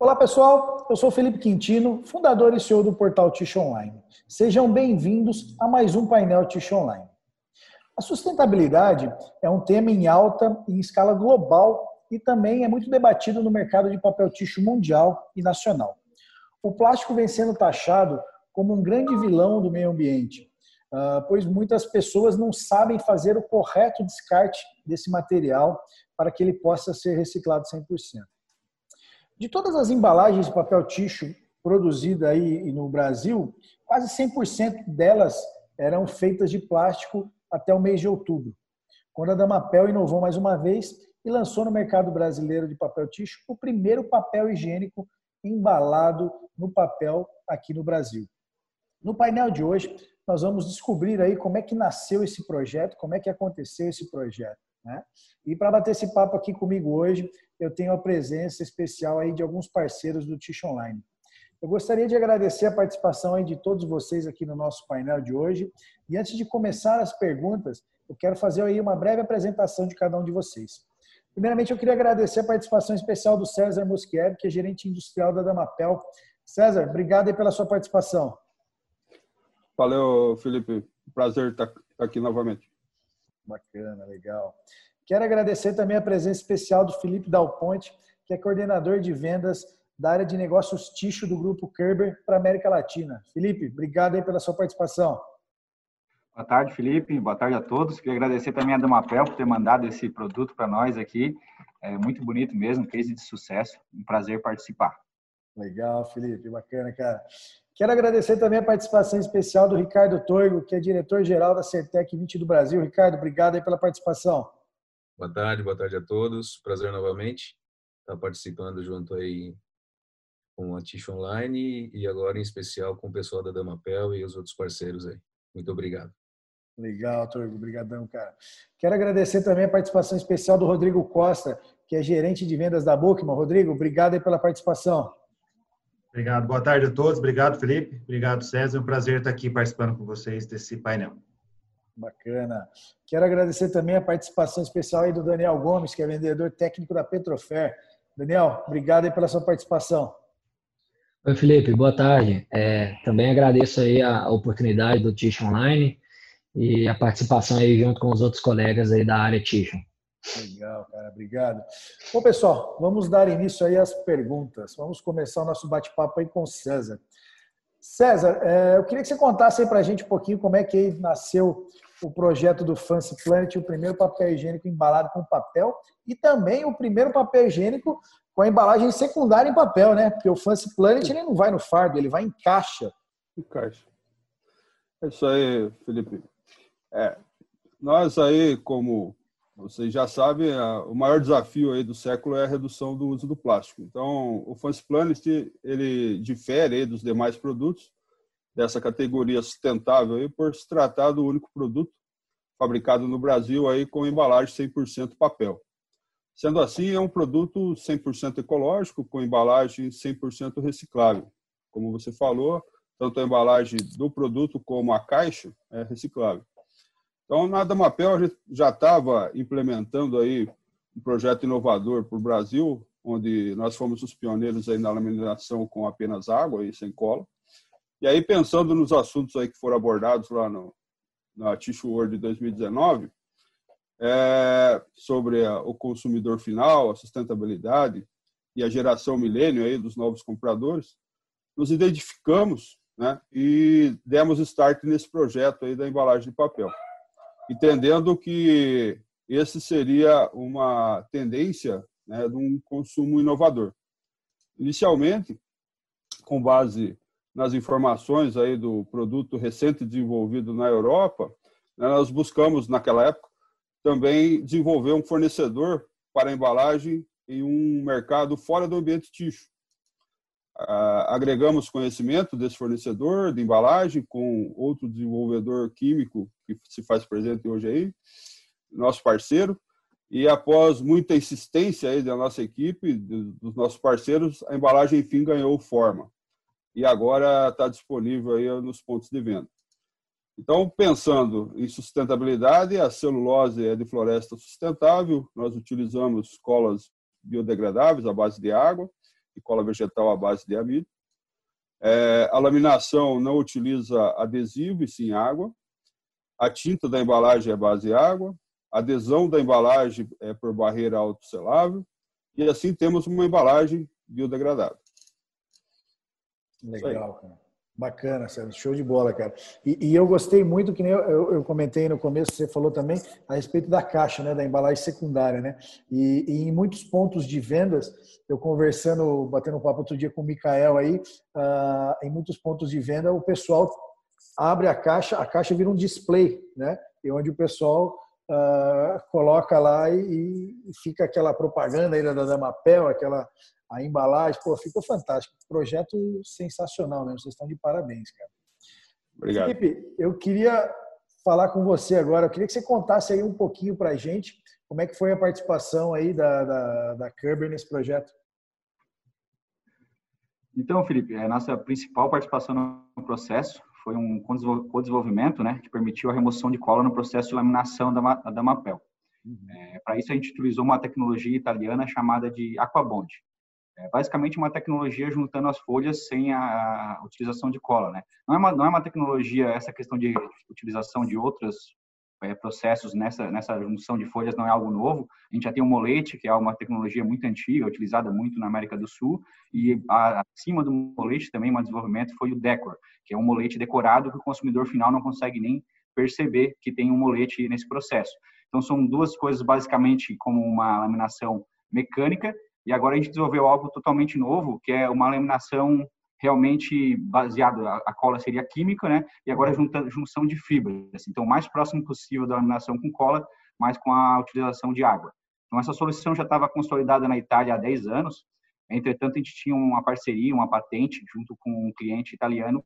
Olá pessoal, eu sou Felipe Quintino, fundador e CEO do portal Ticho Online. Sejam bem-vindos a mais um painel Ticho Online. A sustentabilidade é um tema em alta em escala global e também é muito debatido no mercado de papel ticho mundial e nacional. O plástico vem sendo taxado como um grande vilão do meio ambiente, ah, pois muitas pessoas não sabem fazer o correto descarte desse material para que ele possa ser reciclado 100%. De todas as embalagens de papel ticho produzidas aí no Brasil, quase 100% delas eram feitas de plástico até o mês de outubro, quando a Damapel inovou mais uma vez e lançou no mercado brasileiro de papel ticho o primeiro papel higiênico embalado no papel aqui no Brasil. No painel de hoje, nós vamos descobrir aí como é que nasceu esse projeto, como é que aconteceu esse projeto. Né? E para bater esse papo aqui comigo hoje, eu tenho a presença especial aí de alguns parceiros do Tish Online. Eu gostaria de agradecer a participação aí de todos vocês aqui no nosso painel de hoje. E antes de começar as perguntas, eu quero fazer aí uma breve apresentação de cada um de vocês. Primeiramente, eu queria agradecer a participação especial do César Moschiev, que é gerente industrial da Damapel. César, obrigado aí pela sua participação. Valeu, Felipe. Prazer estar aqui novamente. Bacana, legal. Quero agradecer também a presença especial do Felipe Dalponte, que é coordenador de vendas da área de negócios Ticho do Grupo Kerber para a América Latina. Felipe, obrigado aí pela sua participação. Boa tarde, Felipe. Boa tarde a todos. Queria agradecer também a Damapel por ter mandado esse produto para nós aqui. É muito bonito mesmo, case de sucesso. Um prazer participar. Legal, Felipe. Bacana, cara. Quero agradecer também a participação especial do Ricardo Toigo, que é diretor-geral da Certec 20 do Brasil. Ricardo, obrigado pela participação. Boa tarde, boa tarde a todos. Prazer novamente estar participando junto aí com a Tish Online e agora em especial com o pessoal da Damapel e os outros parceiros aí. Muito obrigado. Legal, Torgo. Obrigadão, cara. Quero agradecer também a participação especial do Rodrigo Costa, que é gerente de vendas da Bookman. Rodrigo, obrigado pela participação. Obrigado. Boa tarde a todos. Obrigado, Felipe. Obrigado, César. É um prazer estar aqui participando com vocês desse painel. Bacana. Quero agradecer também a participação especial aí do Daniel Gomes, que é vendedor técnico da Petrofer. Daniel, obrigado aí pela sua participação. Oi, Felipe, boa tarde. É, também agradeço aí a oportunidade do Tish Online e a participação aí junto com os outros colegas aí da área Tish. Legal, cara, obrigado. Bom, pessoal, vamos dar início aí às perguntas. Vamos começar o nosso bate-papo aí com o César. César, é, eu queria que você contasse aí para a gente um pouquinho como é que nasceu o projeto do Fancy Planet, o primeiro papel higiênico embalado com papel e também o primeiro papel higiênico com a embalagem secundária em papel, né? Porque o Fancy Planet ele não vai no fardo, ele vai em caixa. Em caixa. É isso aí, Felipe. É, nós aí, como vocês já sabem, o maior desafio aí do século é a redução do uso do plástico. Então, o Fancy Planet ele difere dos demais produtos dessa categoria sustentável aí por se tratar do único produto fabricado no Brasil aí com embalagem 100% papel. Sendo assim, é um produto 100% ecológico com embalagem 100% reciclável. Como você falou, tanto a embalagem do produto como a caixa é reciclável. Então, na Damapel, a gente já estava implementando aí um projeto inovador para o Brasil, onde nós fomos os pioneiros aí na laminação com apenas água e sem cola. E aí, pensando nos assuntos aí que foram abordados lá no, na Tissue World de 2019, é, sobre a, o consumidor final, a sustentabilidade e a geração milênio aí dos novos compradores, nos identificamos né, e demos start nesse projeto aí da embalagem de papel, entendendo que esse seria uma tendência né, de um consumo inovador. Inicialmente, com base nas informações aí do produto recente desenvolvido na Europa, né, nós buscamos naquela época também desenvolver um fornecedor para embalagem em um mercado fora do ambiente ticho. Agregamos conhecimento desse fornecedor de embalagem com outro desenvolvedor químico que se faz presente hoje aí, nosso parceiro, e após muita insistência aí da nossa equipe, dos nossos parceiros, a embalagem enfim ganhou forma. E agora está disponível aí nos pontos de venda. Então, pensando em sustentabilidade, a celulose é de floresta sustentável, nós utilizamos colas biodegradáveis à base de água e cola vegetal à base de amido. É, a laminação não utiliza adesivo e sim água. A tinta da embalagem é base água. A adesão da embalagem é por barreira autosselável. E assim temos uma embalagem biodegradável. Legal, cara. Bacana, show de bola, cara. E, e eu gostei muito, que nem eu, eu, eu, comentei no começo, você falou também, a respeito da caixa, né, da embalagem secundária, né? E, e em muitos pontos de vendas, eu conversando, batendo um papo outro dia com o Mikael aí, uh, em muitos pontos de venda, o pessoal abre a caixa, a caixa vira um display, né? E onde o pessoal uh, coloca lá e, e, fica aquela propaganda aí da Damapel, aquela a embalagem, pô, ficou fantástico. Projeto sensacional mesmo. Vocês estão de parabéns, cara. Obrigado. Felipe, eu queria falar com você agora. Eu queria que você contasse aí um pouquinho para a gente como é que foi a participação aí da, da, da Kerber nesse projeto. Então, Felipe, a nossa principal participação no processo foi um co-desenvolvimento, né, que permitiu a remoção de cola no processo de laminação da, da Mapel. Uhum. É, Para isso, a gente utilizou uma tecnologia italiana chamada de Aquabond. É basicamente uma tecnologia juntando as folhas sem a utilização de cola, né? Não é uma, não é uma tecnologia, essa questão de utilização de outros é, processos nessa, nessa junção de folhas não é algo novo. A gente já tem o molete, que é uma tecnologia muito antiga, utilizada muito na América do Sul, e a, acima do molete também, um desenvolvimento foi o decor, que é um molete decorado que o consumidor final não consegue nem perceber que tem um molete nesse processo. Então, são duas coisas basicamente como uma laminação mecânica e agora a gente desenvolveu algo totalmente novo, que é uma laminação realmente baseado a cola seria química, né? E agora junta, junção de fibras. Então, o mais próximo possível da laminação com cola, mas com a utilização de água. Então, essa solução já estava consolidada na Itália há 10 anos. Entretanto, a gente tinha uma parceria, uma patente junto com um cliente italiano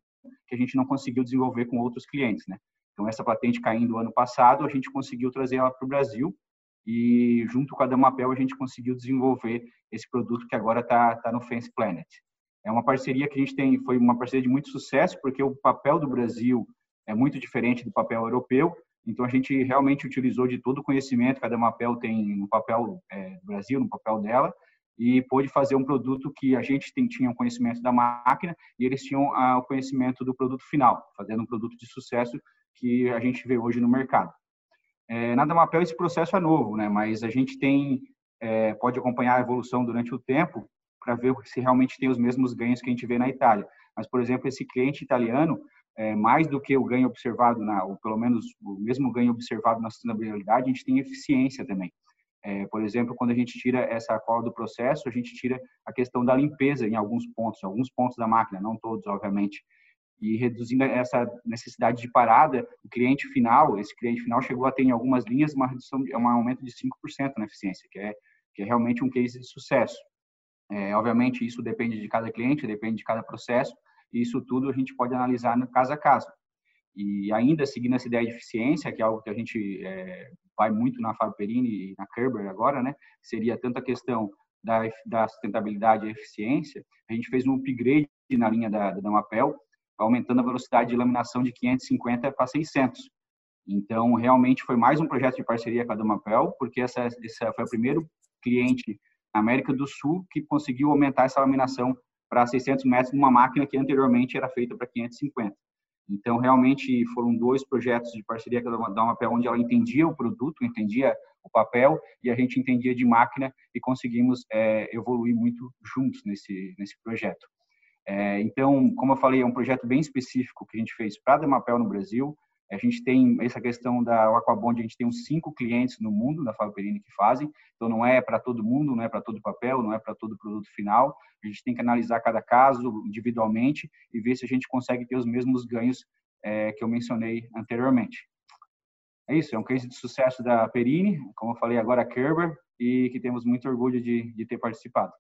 que a gente não conseguiu desenvolver com outros clientes, né? Então, essa patente caindo ano passado, a gente conseguiu trazer ela para o Brasil e junto com a Damapel a gente conseguiu desenvolver esse produto que agora está tá no Fence Planet. É uma parceria que a gente tem, foi uma parceria de muito sucesso, porque o papel do Brasil é muito diferente do papel europeu, então a gente realmente utilizou de todo o conhecimento que a Damapel tem no papel é, do Brasil, no papel dela, e pôde fazer um produto que a gente tem, tinha o conhecimento da máquina e eles tinham ah, o conhecimento do produto final, fazendo um produto de sucesso que a gente vê hoje no mercado. É, na Damapel esse processo é novo, né? Mas a gente tem é, pode acompanhar a evolução durante o tempo para ver se realmente tem os mesmos ganhos que a gente vê na Itália. Mas, por exemplo, esse cliente italiano, é, mais do que o ganho observado, na, ou pelo menos o mesmo ganho observado na sustentabilidade, a gente tem eficiência também. É, por exemplo, quando a gente tira essa cola do processo, a gente tira a questão da limpeza em alguns pontos, alguns pontos da máquina, não todos, obviamente e reduzindo essa necessidade de parada, o cliente final, esse cliente final chegou a ter em algumas linhas uma redução, um aumento de 5% na eficiência, que é, que é realmente um case de sucesso. É, obviamente, isso depende de cada cliente, depende de cada processo, e isso tudo a gente pode analisar no caso a caso. E ainda seguindo essa ideia de eficiência, que é algo que a gente é, vai muito na Fábio Perini e na Kerber agora, né? Seria tanto a questão da, da sustentabilidade e eficiência, a gente fez um upgrade na linha da, da Damapel, aumentando a velocidade de laminação de 550 para 600. Então, realmente foi mais um projeto de parceria com a Domapel, porque essa, essa foi o primeiro cliente na América do Sul que conseguiu aumentar essa laminação para 600 metros numa máquina que anteriormente era feita para 550. Então, realmente foram dois projetos de parceria com a Domapel, onde ela entendia o produto, entendia o papel e a gente entendia de máquina e conseguimos é, evoluir muito juntos nesse, nesse projeto. É, então, como eu falei, é um projeto bem específico que a gente fez para a Demapel no Brasil. A gente tem essa questão da Aquabond, a gente tem uns cinco clientes no mundo da Fábio Perini que fazem, então não é para todo mundo, não é para todo papel, não é para todo produto final. A gente tem que analisar cada caso individualmente e ver se a gente consegue ter os mesmos ganhos é, que eu mencionei anteriormente. É isso, é um case de sucesso da Perini, como eu falei agora, a Kerber, e que temos muito orgulho de, de ter participado.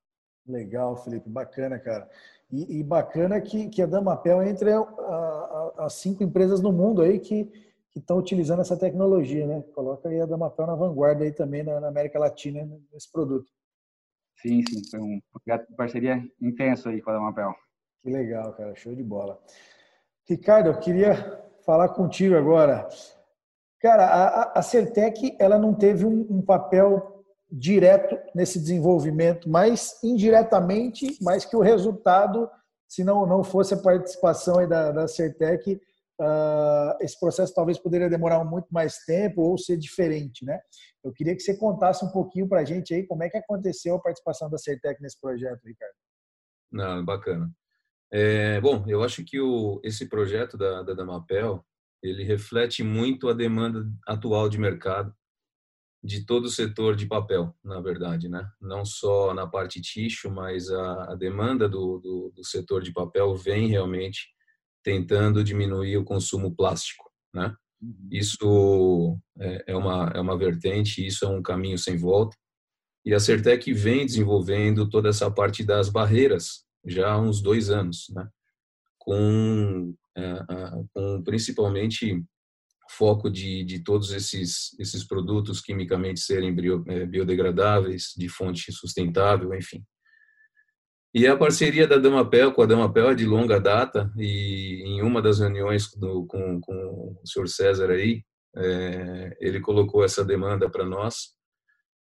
Legal, Felipe, bacana, cara. E, e bacana que, que a Damapel entre a, as cinco empresas no mundo aí que estão utilizando essa tecnologia, né? Coloca aí a Damapel na vanguarda aí também na, na América Latina né, nesse produto. Sim, sim, foi um de parceria intenso aí com a Damapel. Que legal, cara, show de bola. Ricardo, eu queria falar contigo agora. Cara, a, a Certec, ela não teve um, um papel direto nesse desenvolvimento, mas indiretamente, mais que o resultado, se não, não fosse a participação da, da Certec, uh, esse processo talvez poderia demorar muito mais tempo ou ser diferente, né? Eu queria que você contasse um pouquinho para a gente aí como é que aconteceu a participação da Certec nesse projeto, Ricardo. Não, bacana. É, bom, eu acho que o, esse projeto da, da Damapel, ele reflete muito a demanda atual de mercado de todo o setor de papel, na verdade, né? Não só na parte tixo, mas a, a demanda do, do, do, setor de papel vem realmente tentando diminuir o consumo plástico, né? Uhum. Isso é, é uma é uma vertente, isso é um caminho sem volta. E a Certec vem desenvolvendo toda essa parte das barreiras já há uns dois anos, né? Com, é, com principalmente foco de, de todos esses, esses produtos quimicamente serem é, biodegradáveis, de fonte sustentável, enfim. E a parceria da Damapel com a Damapel é de longa data e em uma das reuniões do, com, com o senhor César aí, é, ele colocou essa demanda para nós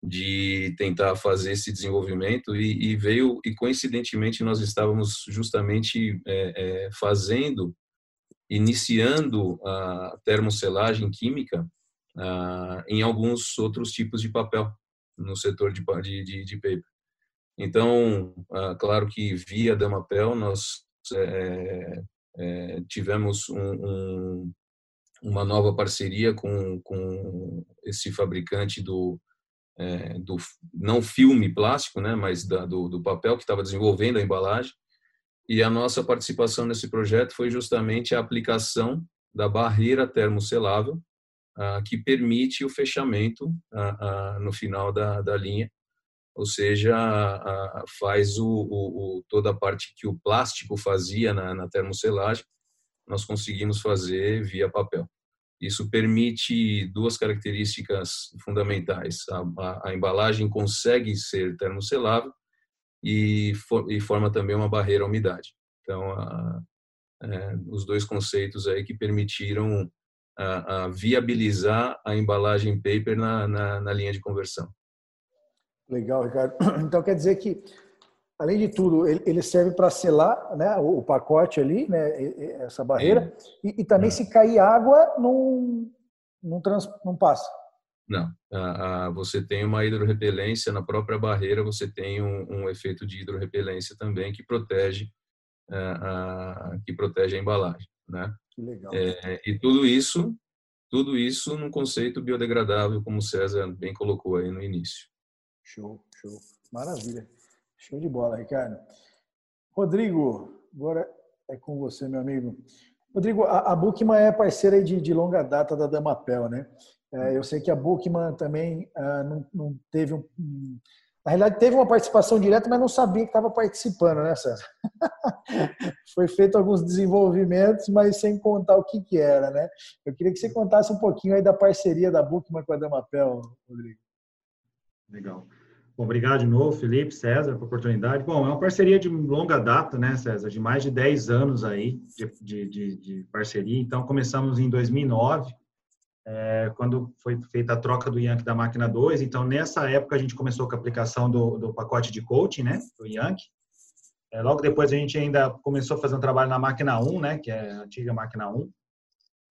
de tentar fazer esse desenvolvimento e, e, veio e coincidentemente nós estávamos justamente é, é, fazendo iniciando a termocelagem química ah, em alguns outros tipos de papel no setor de, de, de paper. Então, ah, claro que via Damapel nós é, é, tivemos um, um, uma nova parceria com, com esse fabricante do, é, do não filme plástico, né, mas da, do, do papel que estava desenvolvendo a embalagem e a nossa participação nesse projeto foi justamente a aplicação da barreira termoselável, ah, que permite o fechamento ah, ah, no final da, da linha, ou seja, faz o, o, toda a parte que o plástico fazia na, na termoselagem, nós conseguimos fazer via papel. Isso permite duas características fundamentais. A, a, a embalagem consegue ser termoselável e, for, e forma também uma barreira à umidade. Então, a, é, os dois conceitos aí que permitiram a, a viabilizar a embalagem paper na, na, na, linha de conversão. Legal, Ricardo. Então quer dizer que, além de tudo, ele, ele serve para selar né, o, o, pacote ali, né, essa barreira, e, e, também é. se cair água, não, não, trans, não passa. Não, você tem uma hidrorrepelência na própria barreira, você tem um, um efeito de hidrorrepelência também que protege que protege a embalagem, né? Legal. É, e tudo isso, tudo isso num conceito biodegradável, como o César bem colocou aí no início. Show, show, maravilha, show de bola, Ricardo. Rodrigo, agora é com você, meu amigo. Rodrigo, a, a Bookman é parceira de, de longa data da Damapel, né? É, eu sei que a Bookman também ah, não, não, teve um, na realidade teve uma participação direta, mas não sabia que estava participando, né, César? Foi feito alguns desenvolvimentos, mas sem contar o que, que era, né? Eu queria que você contasse um pouquinho aí da parceria da Bookman com a Damapel, Rodrigo. Legal. Bom, obrigado de novo, Felipe, César, pela oportunidade. Bom, é uma parceria de longa data, né, César? De mais de 10 anos aí de, de, de parceria. Então, começamos em 2009, é, quando foi feita a troca do Yankee da máquina 2. Então, nessa época, a gente começou com a aplicação do, do pacote de coaching, né, do Yankee. É, logo depois, a gente ainda começou a fazer um trabalho na máquina 1, né, que é a antiga máquina 1.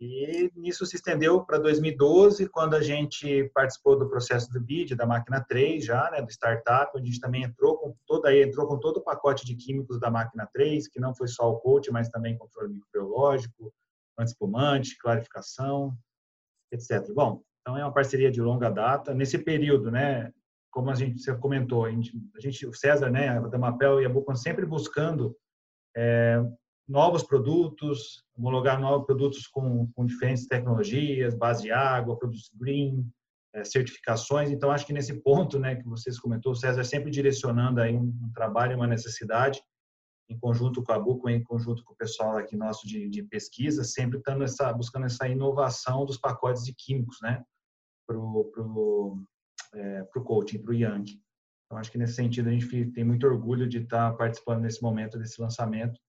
E nisso se estendeu para 2012, quando a gente participou do processo do BID, da máquina 3 já, né, do startup, onde a gente também entrou com toda entrou com todo o pacote de químicos da máquina 3, que não foi só o coach, mas também controle microbiológico, antiespumante, clarificação, etc. Bom, então é uma parceria de longa data. Nesse período, né, como a gente você comentou, a gente, a gente o César, né, a Damapel e a Bucan sempre buscando é, novos produtos, homologar novos produtos com, com diferentes tecnologias, base de água, produtos green, é, certificações. Então, acho que nesse ponto, né, que vocês comentou, o César sempre direcionando aí um, um trabalho, uma necessidade em conjunto com a Buco, em conjunto com o pessoal aqui nosso de, de pesquisa, sempre estando essa, buscando essa inovação dos pacotes de químicos, né, para o pro, é, pro coaching, para o Yang. Então, acho que nesse sentido a gente tem muito orgulho de estar participando nesse momento desse lançamento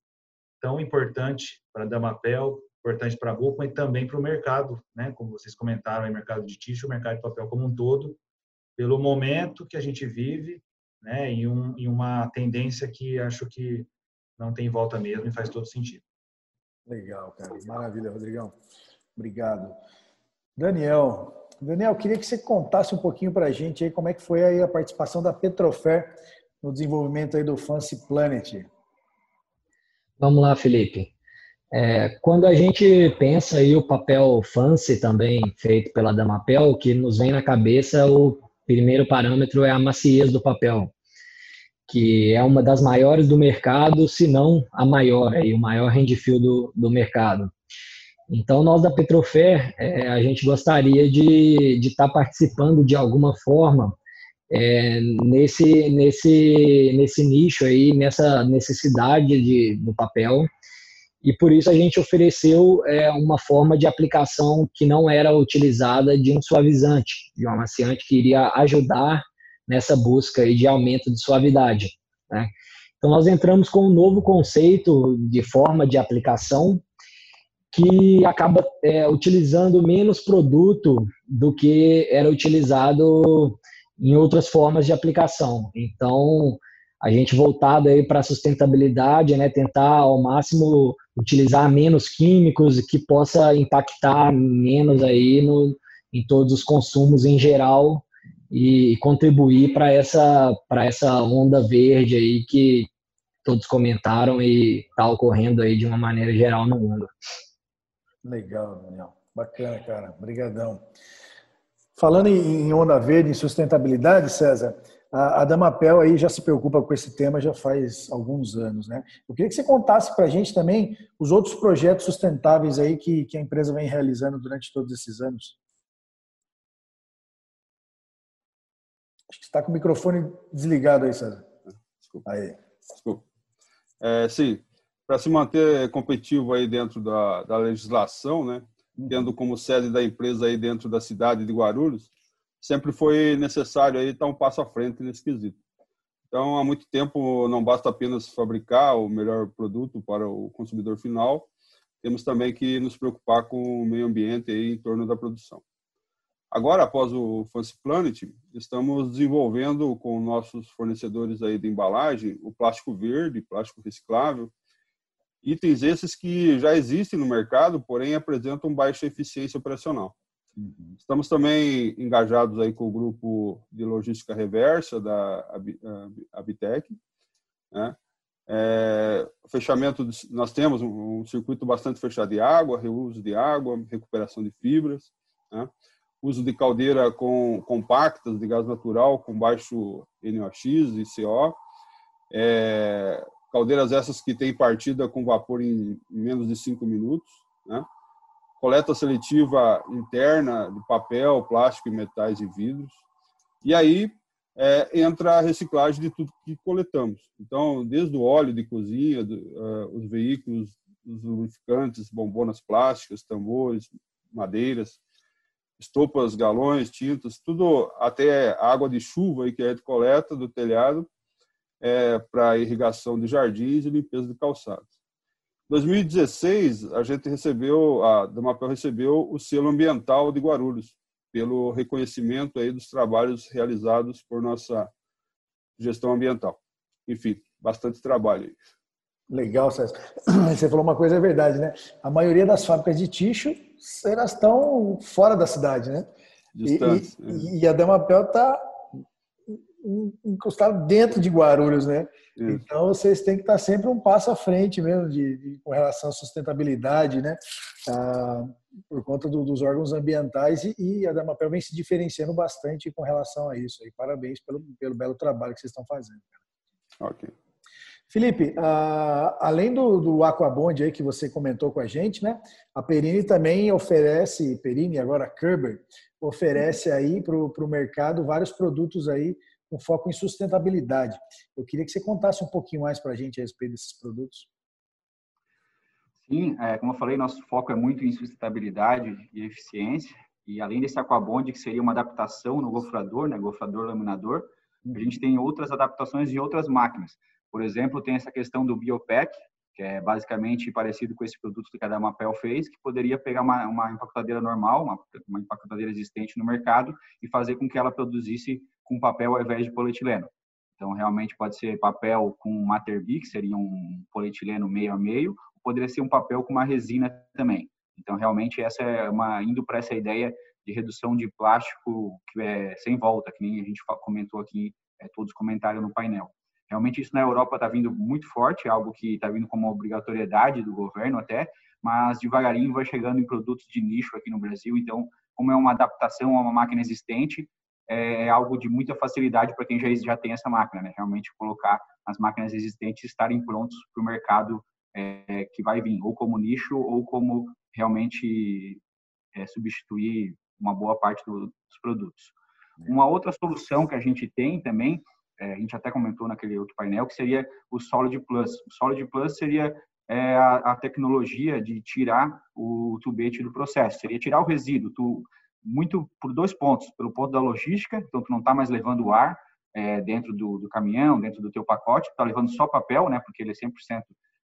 tão importante para a Damapel, importante para a Buco e também para o mercado, né, como vocês comentaram, o mercado de tixo, o mercado de papel como um todo, pelo momento que a gente vive, né, e, um, e uma tendência que acho que não tem volta mesmo e faz todo sentido. Legal, cara. Maravilha, Rodrigão. Obrigado. Daniel, Daniel, queria que você contasse um pouquinho para a gente aí como é que foi aí a participação da Petrofer no desenvolvimento aí do Fancy Planet. Vamos lá, Felipe. É, quando a gente pensa aí o papel Fancy também feito pela Damapel, o que nos vem na cabeça o primeiro parâmetro é a maciez do papel, que é uma das maiores do mercado, se não a maior, aí, o maior handfeel do, do mercado. Então, nós da Petrofer, é, a gente gostaria de estar tá participando de alguma forma é, nesse, nesse, nesse nicho aí, nessa necessidade de, do papel, e por isso a gente ofereceu é, uma forma de aplicação que não era utilizada de um suavizante, de um amaciante que iria ajudar nessa busca de aumento de suavidade. Né? Então, nós entramos com um novo conceito de forma de aplicação que acaba é, utilizando menos produto do que era utilizado em outras formas de aplicação. Então, a gente voltado aí para a sustentabilidade, né, tentar ao máximo utilizar menos químicos que possa impactar menos aí no, em todos os consumos em geral e contribuir para essa para essa onda verde aí que todos comentaram e está ocorrendo aí de uma maneira geral no mundo. Legal, Daniel. Bacana, cara. Obrigadão. Falando em onda verde, em sustentabilidade, César, a, Damapel aí já se preocupa com esse tema já faz alguns anos, né? Eu queria que você contasse para a gente também os outros projetos sustentáveis aí que, que a empresa vem realizando durante todos esses anos. Está com o microfone desligado aí, César. Desculpa. Aí. Desculpa. É, sim, para se manter competitivo aí dentro da, da legislação, né, uhum. tendo como sede da empresa aí dentro da cidade de Guarulhos, sempre foi necessário aí estar um passo à frente nesse quesito. Então, há muito tempo não basta apenas fabricar o melhor produto para o consumidor final, temos também que nos preocupar com o meio ambiente aí em torno da produção. Agora, após o Fancy Planet, estamos desenvolvendo com nossos fornecedores aí de embalagem o plástico verde, plástico reciclável, Itens esses que já existem no mercado, porém apresentam baixa eficiência operacional. Uhum. Estamos também engajados aí com o grupo de logística reversa da Abitec. Né? É, fechamento, de, nós temos um, um, circuito bastante fechado de água, reuso de água, recuperação de fibras, né? Uso de caldeira com compactas de gás natural com baixo NOx e CO, é, Caldeiras essas que têm partida com vapor em menos de cinco minutos. Né? Coleta seletiva interna de papel, plástico, metais e vidros. E aí é, entra a reciclagem de tudo que coletamos. Então, desde o óleo de cozinha, do, uh, os veículos, os lubrificantes, bombonas plásticas, tambores, madeiras, estopas, galões, tintas, tudo até água de chuva que a gente coleta do telhado é, para irrigação de jardins e limpeza de calçados. Em 2016, a gente recebeu, a Damapel recebeu o selo ambiental de Guarulhos, pelo reconhecimento aí dos trabalhos realizados por nossa gestão ambiental. Enfim, bastante trabalho. Legal, César. Você falou uma coisa, é verdade, né? A maioria das fábricas de ticho, elas estão fora da cidade, né? E, e, é. e a Damapel está encostado dentro de Guarulhos, né? Isso. Então vocês têm que estar sempre um passo à frente mesmo de, de com relação à sustentabilidade, né? Ah, por conta do, dos órgãos ambientais e, e, a Damapel vem se diferenciando bastante com relação a isso. E parabéns pelo, pelo belo trabalho que vocês estão fazendo. Ok. Felipe, ah, além do, do Aquabond aí que você comentou com a gente, né? A Perini também oferece, Perini agora Kerber, oferece aí para o mercado vários produtos aí com foco em sustentabilidade. Eu queria que você contasse um pouquinho mais para a gente a respeito desses produtos. Sim, é, como eu falei, nosso foco é muito em sustentabilidade e eficiência. E além desse aquabond, que seria uma adaptação no gofrador, né, gofrador laminador, a gente tem outras adaptações em outras máquinas. Por exemplo, tem essa questão do Biopec, que é basicamente parecido com esse produto que a Damapel fez, que poderia pegar uma, uma empacotadeira normal, uma, uma empacotadeira existente no mercado e fazer com que ela produzisse com papel ao invés de polietileno. Então, realmente pode ser papel com Materbi, que seria um polietileno meio a meio, poderia ser um papel com uma resina também. Então, realmente, essa é uma indo para essa ideia de redução de plástico que é sem volta, que nem a gente comentou aqui, é, todos os comentários no painel. Realmente isso na Europa está vindo muito forte, é algo que está vindo como obrigatoriedade do governo até, mas devagarinho vai chegando em produtos de nicho aqui no Brasil. Então, como é uma adaptação a uma máquina existente, é algo de muita facilidade para quem já, já tem essa máquina, né? Realmente colocar as máquinas existentes estarem prontos para o mercado é, que vai vir, ou como nicho, ou como realmente é, substituir uma boa parte do, dos produtos. Uma outra solução que a gente tem também é, a gente até comentou naquele outro painel, que seria o Solid Plus. O Solid Plus seria é, a, a, tecnologia de tirar o tubete do processo, seria tirar o resíduo, tu, muito por dois pontos, pelo ponto da logística, então tu não está mais levando o ar é, dentro do, do, caminhão, dentro do teu pacote, está levando só papel, né, porque ele é 100%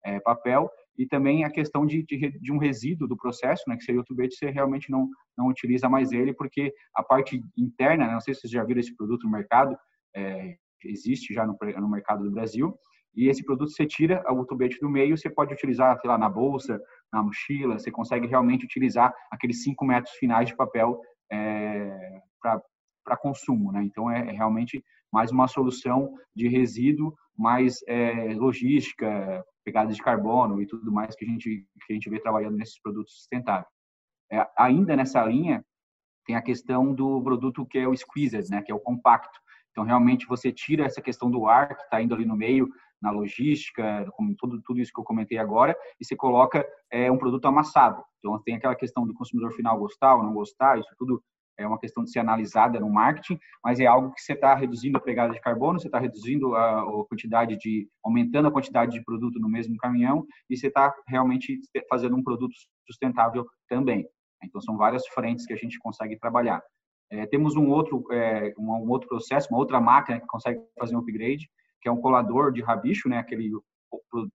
é, papel, e também a questão de, de, de, um resíduo do processo, né, que seria o tubete, você realmente não, não utiliza mais ele, porque a parte interna, né, não sei se vocês já viram esse produto no mercado, é, existe já no, no mercado do Brasil. E esse produto você tira o tubete do meio, você pode utilizar, sei lá, na bolsa, na mochila, você consegue realmente utilizar aqueles 5 metros finais de papel é, para consumo, né? Então é, é, realmente mais uma solução de resíduo, mais é, logística, pegada de carbono e tudo mais que a gente que a gente vê trabalhando nesses produtos sustentáveis. É, ainda nessa linha tem a questão do produto que é o squeezed, né? Que é o compacto então, realmente, você tira essa questão do ar que está indo ali no meio, na logística, como tudo, tudo isso que eu comentei agora, e você coloca é, um produto amassado. Então, tem aquela questão do consumidor final gostar ou não gostar, isso tudo é uma questão de ser analisada no marketing, mas é algo que você está reduzindo a pegada de carbono, você está reduzindo a, a, quantidade de, aumentando a quantidade de produto no mesmo caminhão, e você está realmente fazendo um produto sustentável também. Então, são várias frentes que a gente consegue trabalhar. É, temos um outro, é, um, um, outro processo, uma outra máquina que consegue fazer um upgrade, que é um colador de rabicho, né, aquele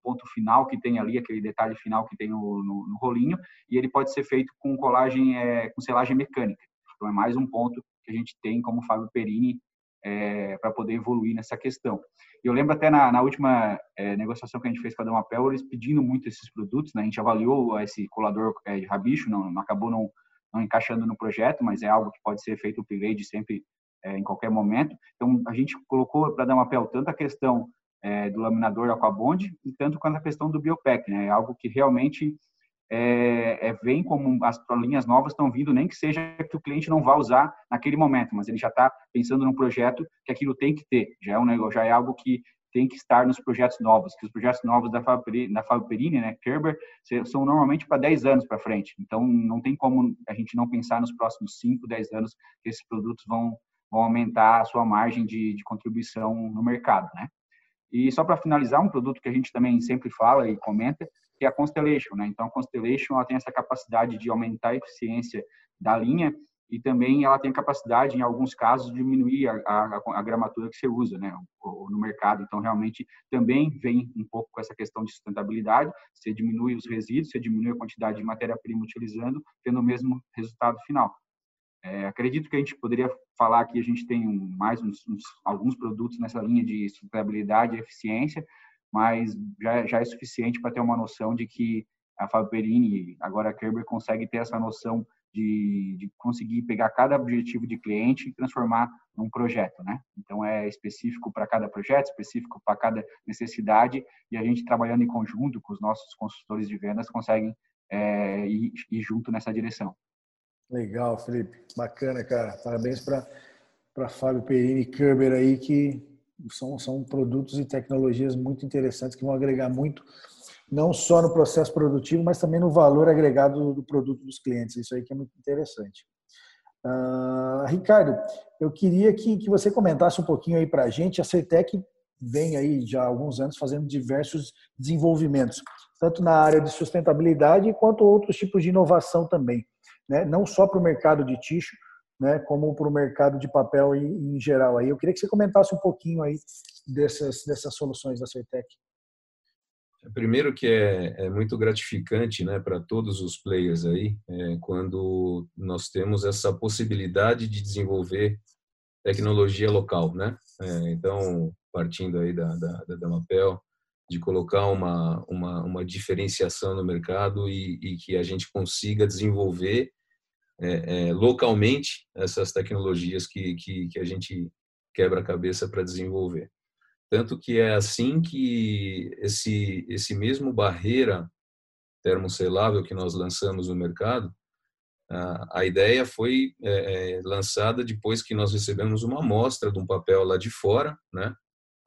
ponto final que tem ali, aquele detalhe final que tem no, no, no rolinho, e ele pode ser feito com colagem, é, com selagem mecânica. Então é mais um ponto que a gente tem como Fábio Perini é, para poder evoluir nessa questão. Eu lembro até na, na última é, negociação que a gente fez com a Damapel, eles pedindo muito esses produtos, né? a gente avaliou esse colador é, de rabicho, não, não acabou não não encaixando no projeto, mas é algo que pode ser feito upgrade sempre é, em qualquer momento. Então, a gente colocou para dar uma pel tanto a questão é, do laminador Aquabond e tanto quanto a questão do Biopec, né? É algo que realmente é, é, vem como as linhas novas estão vindo, nem que seja que o cliente não vá usar naquele momento, mas ele já está pensando num projeto que aquilo tem que ter. Já é um negócio, já é algo que tem que estar nos projetos novos, que os projetos novos da Perini né, Kerber, são normalmente para 10 anos para frente. Então, não tem como a gente não pensar nos próximos 5, 10 anos que esses produtos vão, vão aumentar a sua margem de, de contribuição no mercado, né? E só para finalizar, um produto que a gente também sempre fala e comenta, que é a Constellation, né? Então, a Constellation ela tem essa capacidade de aumentar a eficiência da linha e também ela tem capacidade, em alguns casos, de diminuir a, a, a gramatura que você usa né, no mercado. Então, realmente, também vem um pouco com essa questão de sustentabilidade. Você diminui os resíduos, você diminui a quantidade de matéria-prima utilizando, tendo o mesmo resultado final. É, acredito que a gente poderia falar que a gente tem mais uns, uns, alguns produtos nessa linha de sustentabilidade e eficiência, mas já, já é suficiente para ter uma noção de que a Fábio Perini, agora a Kerber, consegue ter essa noção de, de, conseguir pegar cada objetivo de cliente e transformar num projeto, né? Então é específico para cada projeto, específico para cada necessidade e a gente trabalhando em conjunto com os nossos consultores de vendas conseguem é, ir, ir junto nessa direção. Legal, Felipe, bacana, cara. Parabéns para para Fábio Perini e Kerber aí que são, são produtos e tecnologias muito interessantes que vão agregar muito não só no processo produtivo, mas também no valor agregado do produto dos clientes. Isso aí que é muito interessante. Uh, Ricardo, eu queria que, que você comentasse um pouquinho aí para a gente. A Certec vem aí já há alguns anos fazendo diversos desenvolvimentos, tanto na área de sustentabilidade quanto outros tipos de inovação também, né? não só para o mercado de tixo, né, como para o mercado de papel em, em, geral. Aí eu queria que você comentasse um pouquinho aí dessas, dessas soluções da Certec. Primeiro que é, é muito gratificante né, para todos os players aí, é, quando nós temos essa possibilidade de desenvolver tecnologia local, né? É, então, partindo aí da, da, da Damapel, de colocar uma, uma, uma diferenciação no mercado e, e que a gente consiga desenvolver é, é, localmente essas tecnologias que, que, que a gente quebra a cabeça para desenvolver. Tanto que é assim que esse, esse mesmo barreira termoselável que nós lançamos no mercado, a ideia foi é, é, lançada depois que nós recebemos uma amostra de um papel lá de fora, né,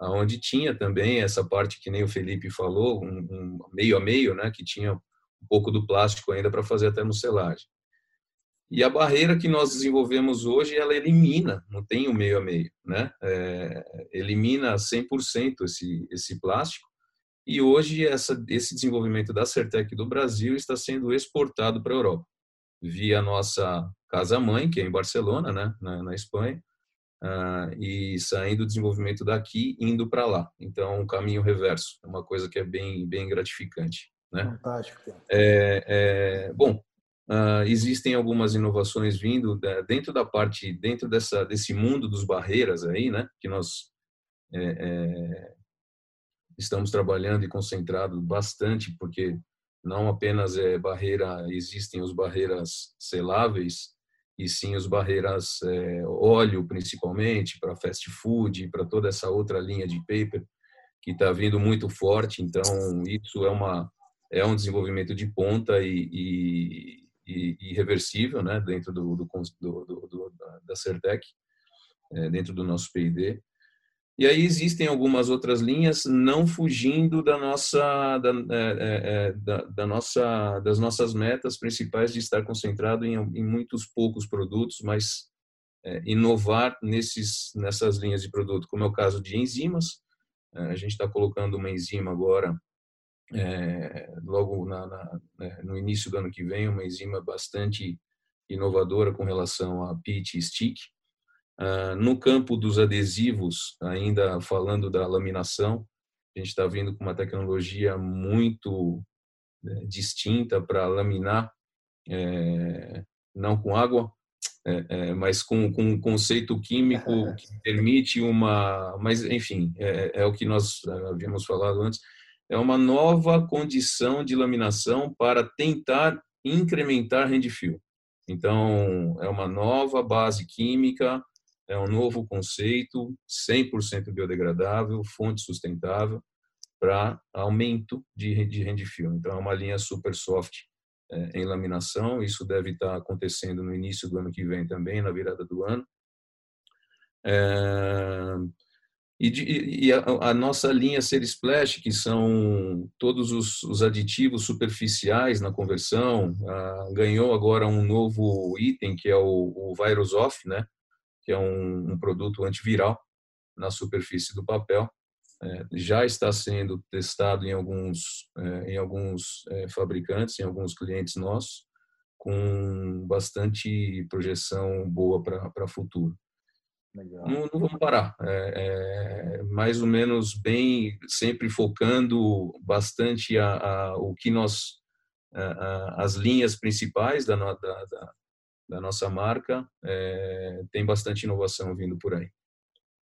onde tinha também essa parte que nem o Felipe falou, um, um meio a meio, né, que tinha um pouco do plástico ainda para fazer a termoselagem. E a barreira que nós desenvolvemos hoje, ela elimina, não tem o meio a meio, né? É, elimina 100% esse, esse plástico. E hoje essa, esse desenvolvimento da Certec do Brasil está sendo exportado para a Europa, via nossa casa-mãe, que é em Barcelona, né, na, na Espanha, uh, e saindo o desenvolvimento daqui, indo para lá. Então, um caminho reverso, é uma coisa que é bem, bem gratificante. Né? Fantástico. É, é, bom, Uh, existem algumas inovações vindo dentro da parte, dentro dessa, desse mundo dos barreiras aí, né, que nós é, é, estamos trabalhando e concentrado bastante, porque não apenas é barreira, existem os barreiras seláveis, e sim os barreiras é, óleo, principalmente, para fast food, para toda essa outra linha de paper, que está vindo muito forte, então isso é uma é um desenvolvimento de ponta e, e e, irreversível né, dentro do, do, do, do da Certec, é, dentro do nosso PID. E aí existem algumas outras linhas não fugindo da nossa, da, é, é, da, da, nossa, das nossas metas principais de estar concentrado em, em muitos poucos produtos, mas é, inovar nesses, nessas linhas de produto, como é o caso de enzimas. É, a gente está colocando uma enzima agora é, logo na, na, né, no início do ano que vem, uma enzima bastante inovadora com relação a pitch e stick. Uh, no campo dos adesivos, ainda falando da laminação, a gente está vindo com uma tecnologia muito né, distinta para laminar, é, não com água, é, é, mas com, com um conceito químico que permite uma. Mas, enfim, é, é o que nós havíamos falado antes é uma nova condição de laminação para tentar incrementar rendfio. Então, é uma nova base química, é um novo conceito, 100% biodegradável, fonte sustentável, para aumento de, de rendfio. Então, é uma linha super soft é, em laminação, isso deve estar acontecendo no início do ano que vem também, na virada do ano. É, e, de, e a, a, nossa linha Ser Splash, que são todos os, os aditivos superficiais na conversão, ah, ganhou agora um novo item, que é o, o Virus Off, né? que é um, um produto antiviral na superfície do papel. É, já está sendo testado em alguns, é, em alguns é, fabricantes, em alguns clientes nossos, com bastante projeção boa para o futuro. Não, não, vamos parar. É, é, mais ou menos bem, sempre focando bastante a, a o que nós, a, as linhas principais da, da, da, da nossa marca, é, tem bastante inovação vindo por aí.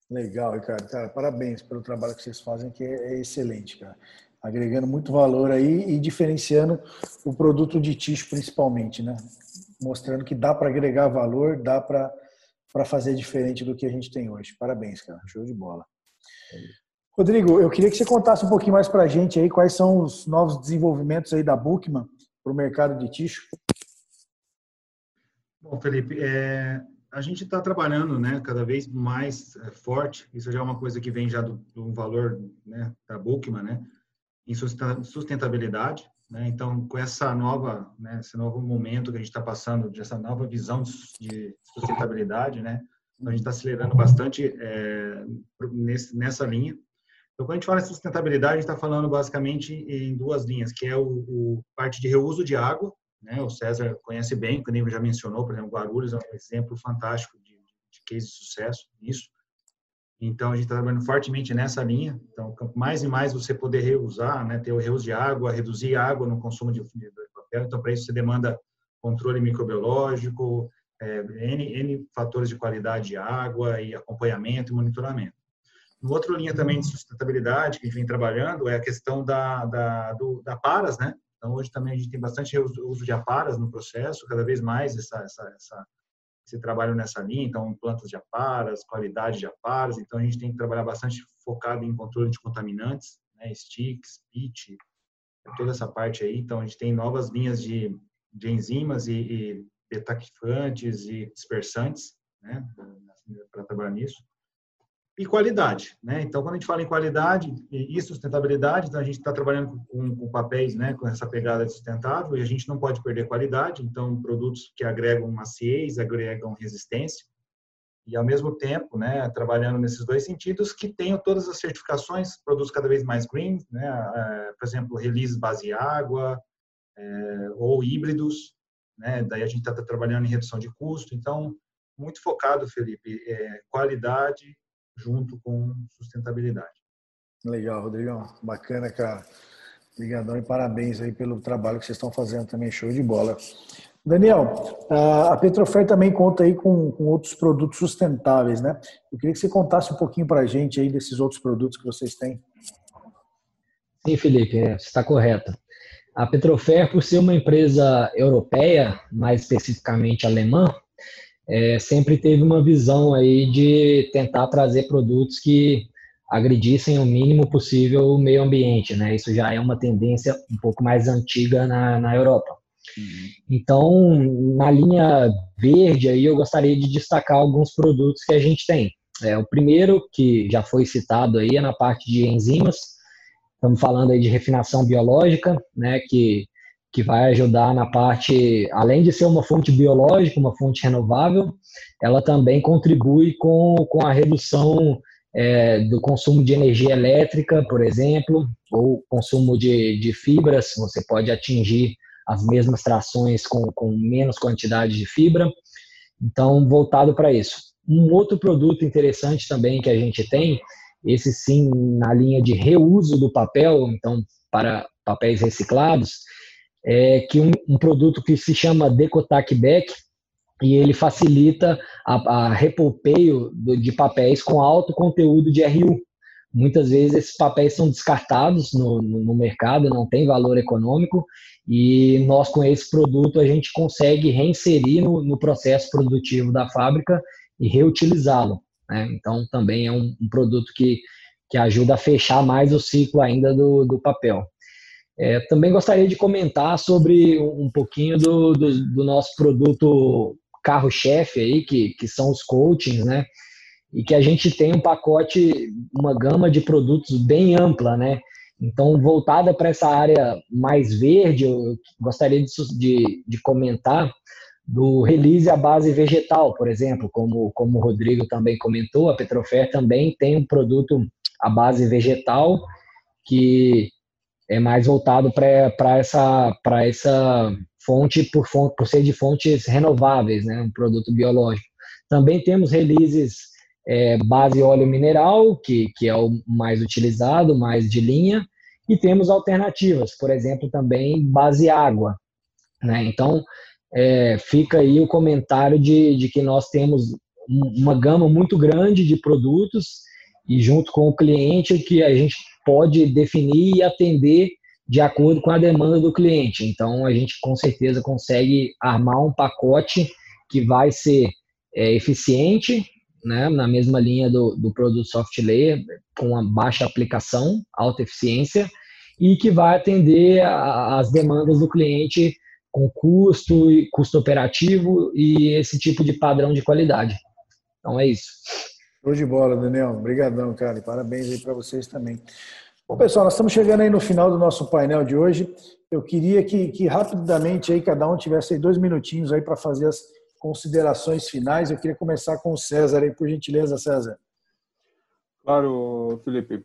Legal, Ricardo. Cara, parabéns pelo trabalho que vocês fazem, que é, é excelente, cara. Agregando muito valor aí e diferenciando o produto de ticho principalmente, né? Mostrando que dá para agregar valor, dá para para fazer diferente do que a gente tem hoje. Parabéns, cara. Show de bola. Rodrigo, eu queria que você contasse um pouquinho mais para a gente aí quais são os novos desenvolvimentos aí da Bookman para o mercado de ticho. Bom, Felipe, é, a gente está trabalhando né, cada vez mais é, forte, isso já é uma coisa que vem já do, do valor né, da Bookman, né, em sustentabilidade. Né? Então, com essa nova, né, esse novo momento que a gente está passando, dessa nova visão de sustentabilidade, né, a gente está acelerando bastante é, nesse, nessa linha. Então, quando a gente fala em sustentabilidade, a gente está falando basicamente em duas linhas, que é o, o, parte de reuso de água, né? O César conhece bem, o Neiva já mencionou, por exemplo, Guarulhos é um exemplo fantástico de, de case de sucesso nisso. Então, a gente está trabalhando fortemente nessa linha. Então, mais e mais você poder reusar, né, ter o reuso de água, reduzir água no consumo de papel. Então, para isso, você demanda controle microbiológico, é, N, N fatores de qualidade de água e acompanhamento e monitoramento. No outra linha também de sustentabilidade que a gente vem trabalhando é a questão da, da, do, da paras, né? Então, hoje também a gente tem bastante uso de aparas no processo, cada vez mais essa, essa, essa esse trabalho nessa linha, então plantas de aparas, qualidade de aparas, então a gente tem que trabalhar bastante focado em controle de contaminantes, né, sticks, pitch, toda essa parte aí, então a gente tem novas linhas de, de enzimas e, e betaquifantes e dispersantes, né, para trabalhar nisso e qualidade, né? Então, quando a gente fala em qualidade e sustentabilidade, então a gente está trabalhando com, com, papéis, né, com essa pegada sustentável e a gente não pode perder qualidade. Então, produtos que agregam maciez, agregam resistência e ao mesmo tempo, né, trabalhando nesses dois sentidos, que tenham todas as certificações, produtos cada vez mais green, né, por exemplo, release base água é, ou híbridos, né? Daí a gente está trabalhando em redução de custo. Então, muito focado, Felipe, é, qualidade junto com sustentabilidade. Legal, Rodrigão. Bacana, cara. Obrigadão e parabéns aí pelo trabalho que vocês estão fazendo também. Show de bola. Daniel, a Petrofer também conta aí com, com, outros produtos sustentáveis, né? Eu queria que você contasse um pouquinho para a gente aí desses outros produtos que vocês têm. Sim, Felipe, é, você está correto. A Petrofer, por ser uma empresa europeia, mais especificamente alemã, é, sempre teve uma visão aí de tentar trazer produtos que agredissem o mínimo possível o meio ambiente, né? Isso já é uma tendência um pouco mais antiga na, na Europa. Uhum. Então, na linha verde aí eu gostaria de destacar alguns produtos que a gente tem. É, o primeiro que já foi citado aí é na parte de enzimas. Estamos falando aí de refinação biológica, né? Que que vai ajudar na parte, além de ser uma fonte biológica, uma fonte renovável, ela também contribui com, com a redução é, do consumo de energia elétrica, por exemplo, ou consumo de, de fibras, você pode atingir as mesmas trações com, com menos quantidade de fibra. Então, voltado para isso. Um outro produto interessante também que a gente tem, esse sim na linha de reuso do papel, então para papéis reciclados, é que um, um produto que se chama Decotac Back e ele facilita a, a repolpeio de papéis com alto conteúdo de RU. Muitas vezes esses papéis são descartados no, no, no, mercado, não tem valor econômico, e nós com esse produto a gente consegue reinserir no, no processo produtivo da fábrica e reutilizá-lo. Né? Então também é um, um, produto que, que ajuda a fechar mais o ciclo ainda do, do papel. É, também gostaria de comentar sobre um pouquinho do, do, do nosso produto carro-chefe aí, que, que são os coachings, né? E que a gente tem um pacote, uma gama de produtos bem ampla, né? Então, voltada para essa área mais verde, eu gostaria de, de, de, comentar do release à base vegetal, por exemplo, como, como o Rodrigo também comentou, a Petrofer também tem um produto à base vegetal que é mais voltado para essa, essa fonte por, fonte por ser de fontes renováveis, né? um produto biológico. Também temos releases é, base óleo mineral, que, que é o mais utilizado, mais de linha, e temos alternativas, por exemplo, também base água. Né? Então, é, fica aí o comentário de, de que nós temos uma gama muito grande de produtos e junto com o cliente que a gente pode definir e atender de acordo com a demanda do cliente. Então, a gente com certeza consegue armar um pacote que vai ser é, eficiente, né, na mesma linha do, do produto soft layer, com uma baixa aplicação, alta eficiência, e que vai atender as demandas do cliente com custo, custo operativo e esse tipo de padrão de qualidade. Então é isso. Show de bola, Daniel. Obrigadão, cara. E parabéns aí para vocês também. Bom, pessoal, nós estamos chegando aí no final do nosso painel de hoje. Eu queria que, que rapidamente aí cada um tivesse dois minutinhos aí para fazer as considerações finais. Eu queria começar com o César aí, por gentileza, César. Claro, Felipe.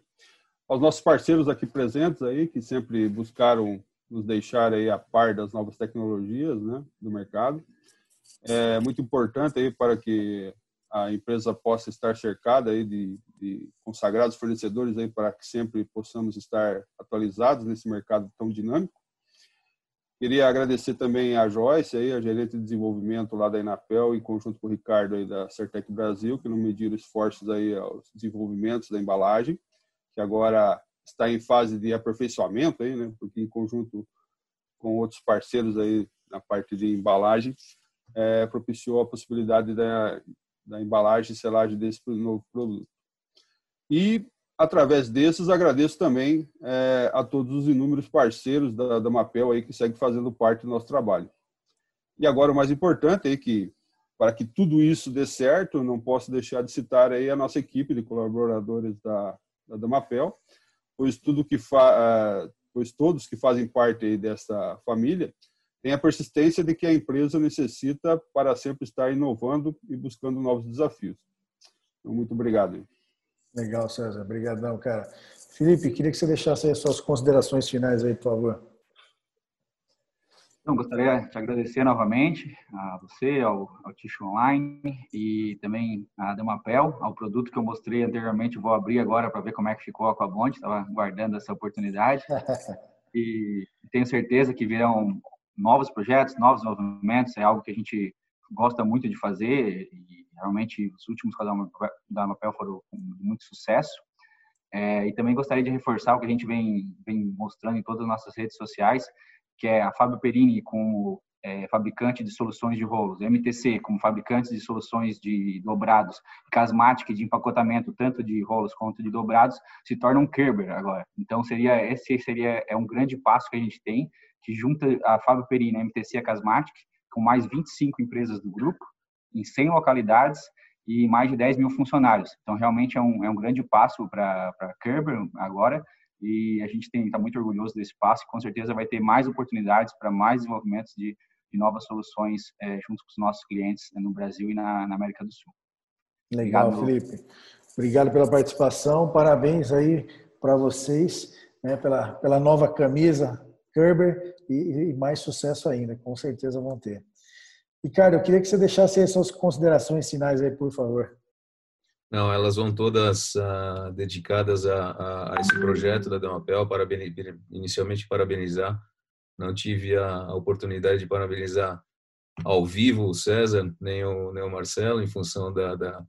Aos nossos parceiros aqui presentes aí, que sempre buscaram nos deixar aí a par das novas tecnologias né, do mercado. É muito importante aí para que a empresa possa estar cercada aí de, de consagrados fornecedores aí para que sempre possamos estar atualizados nesse mercado tão dinâmico. Queria agradecer também a Joyce, aí, a gerente de desenvolvimento lá da Inapel, em conjunto com o Ricardo aí da Certec Brasil, que não mediram esforços aí aos desenvolvimentos da embalagem, que agora está em fase de aperfeiçoamento aí, né? Porque em conjunto com outros parceiros aí na parte de embalagem, é, propiciou a possibilidade da, da embalagem e selagem desse novo produto. E através desses, agradeço também é, a todos os inúmeros parceiros da, da Mapel aí que seguem fazendo parte do nosso trabalho. E agora o mais importante é que para que tudo isso dê certo, não posso deixar de citar aí a nossa equipe de colaboradores da, da Damapel, pois tudo que fa, é, pois todos que fazem parte dessa família têm a persistência de que a empresa necessita para sempre estar inovando e buscando novos desafios. Então, muito obrigado. Legal, César. Obrigadão, cara. Felipe, queria que você deixasse as suas considerações finais aí, por favor. Então, gostaria de agradecer novamente a você, ao, ao Ticho Online e também a Demapel, ao produto que eu mostrei anteriormente. Vou abrir agora para ver como é que ficou a Aquabonde, estava guardando essa oportunidade. e tenho certeza que virão novos projetos, novos movimentos, é algo que a gente gosta muito de fazer e realmente os últimos da Mapel foram com muito sucesso. É, e também gostaria de reforçar o que a gente vem, vem mostrando em todas as nossas redes sociais, que é a Fábio Perini como é, fabricante de soluções de rolos, MTC como fabricante de soluções de dobrados, Casmatic de empacotamento tanto de rolos quanto de dobrados, se torna um Kerber agora. Então seria esse seria é um grande passo que a gente tem, que junta a Fábio Perini, a MTC e a Casmatic, com mais 25 empresas do grupo, em 100 localidades e mais de 10 mil funcionários. Então, realmente é um, é um grande passo para a Kerber agora e a gente está muito orgulhoso desse passo e com certeza vai ter mais oportunidades para mais desenvolvimentos de, de novas soluções é, junto com os nossos clientes né, no Brasil e na, na América do Sul. Legal, Obrigado. Felipe. Obrigado pela participação. Parabéns aí para vocês né, pela, pela nova camisa Kerber e, e mais sucesso ainda, com certeza vão ter. Ricardo, eu queria que você deixasse aí suas considerações finais aí, por favor. Não, elas vão todas uh, dedicadas a, a, a, esse projeto da Damapel, parabeniz, inicialmente parabenizar. Não tive a, a, oportunidade de parabenizar ao vivo o César, nem o, nem o Marcelo, em função da, da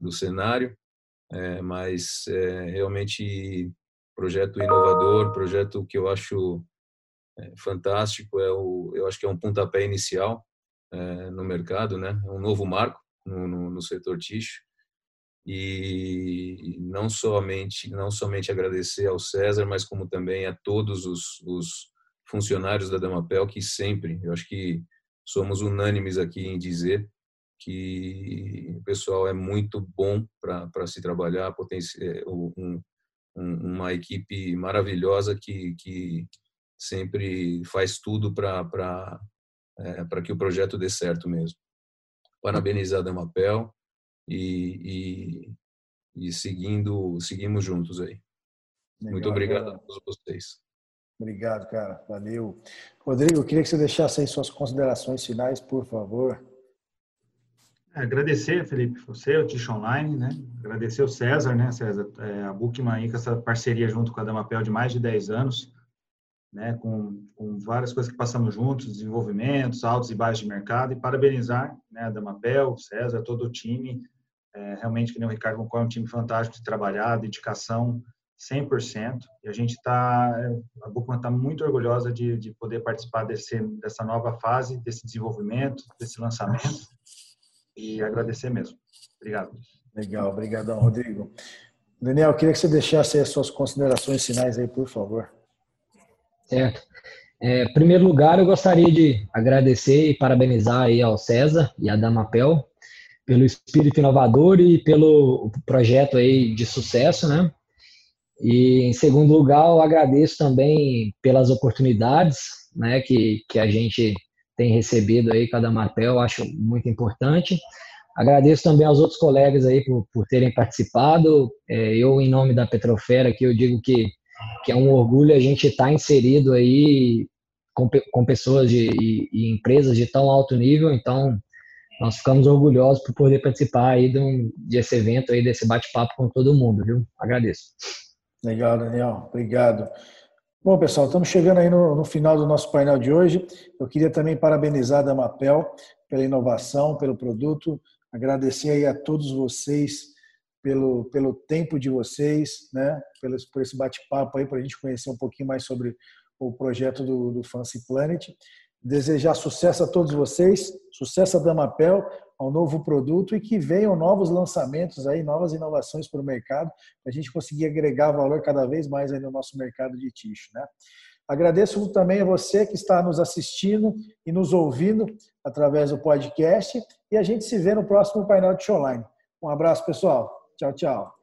do cenário, é, mas é, realmente projeto inovador, projeto que eu acho fantástico, é o, eu acho que é um pontapé inicial é, no mercado, né? É um novo marco no, no, no setor tixo e não somente não somente agradecer ao César, mas como também a todos os, os funcionários da Damapel que sempre, eu acho que somos unânimes aqui em dizer que o pessoal é muito bom para se trabalhar, é, um, um, uma equipe maravilhosa que, que sempre faz tudo para é, para que o projeto dê certo mesmo. Parabenizar a Damapel e, e, e seguindo, seguimos juntos aí. Legal, Muito obrigado cara. a todos vocês. Obrigado, cara. Valeu. Rodrigo, eu queria que você deixasse aí suas considerações finais, por favor. Agradecer, Felipe, você, o Tish Online, né? Agradecer o César, né, César? É, a Bookman aí com essa parceria junto com a Damapel de mais de 10 anos né, com, com, várias coisas que passamos juntos, desenvolvimentos, altos e baixos de mercado, e parabenizar né, a Damapel, César, todo o time, é, realmente, que nem o Ricardo é um time fantástico de trabalhar, dedicação 100%, e a gente está, a Buchmann está muito orgulhosa de, de poder participar desse, dessa nova fase, desse desenvolvimento, desse lançamento, e agradecer mesmo. Obrigado. Legal, obrigadão, Rodrigo. Daniel, queria que você deixasse as suas considerações finais aí, por favor. Certo. É, em primeiro lugar, eu gostaria de agradecer e parabenizar aí ao César e à Damapel pelo espírito inovador e pelo projeto aí de sucesso, né? E em segundo lugar, eu agradeço também pelas oportunidades, né, que, que a gente tem recebido aí com a Damapel, acho muito importante. Agradeço também aos outros colegas aí por, por terem participado. É, eu, em nome da Petrofera, que eu digo que que é um orgulho a gente estar tá inserido aí com, com pessoas de, e, e, empresas de tão alto nível. Então, nós ficamos orgulhosos por poder participar aí de um, desse evento aí, desse bate-papo com todo mundo, viu? Agradeço. Legal, Daniel. Obrigado. Bom, pessoal, estamos chegando aí no, no, final do nosso painel de hoje. Eu queria também parabenizar a Damapel pela inovação, pelo produto, agradecer aí a todos vocês pelo, pelo tempo de vocês, né? Pelo, por esse bate-papo aí, para a gente conhecer um pouquinho mais sobre o projeto do, do Fancy Planet. Desejar sucesso a todos vocês, sucesso a Damapel, ao novo produto e que venham novos lançamentos aí, novas inovações para o mercado, para a gente conseguir agregar valor cada vez mais aí no nosso mercado de tixo, né? Agradeço também a você que está nos assistindo e nos ouvindo através do podcast e a gente se vê no próximo painel de online. Um abraço, pessoal. Tchau, tchau.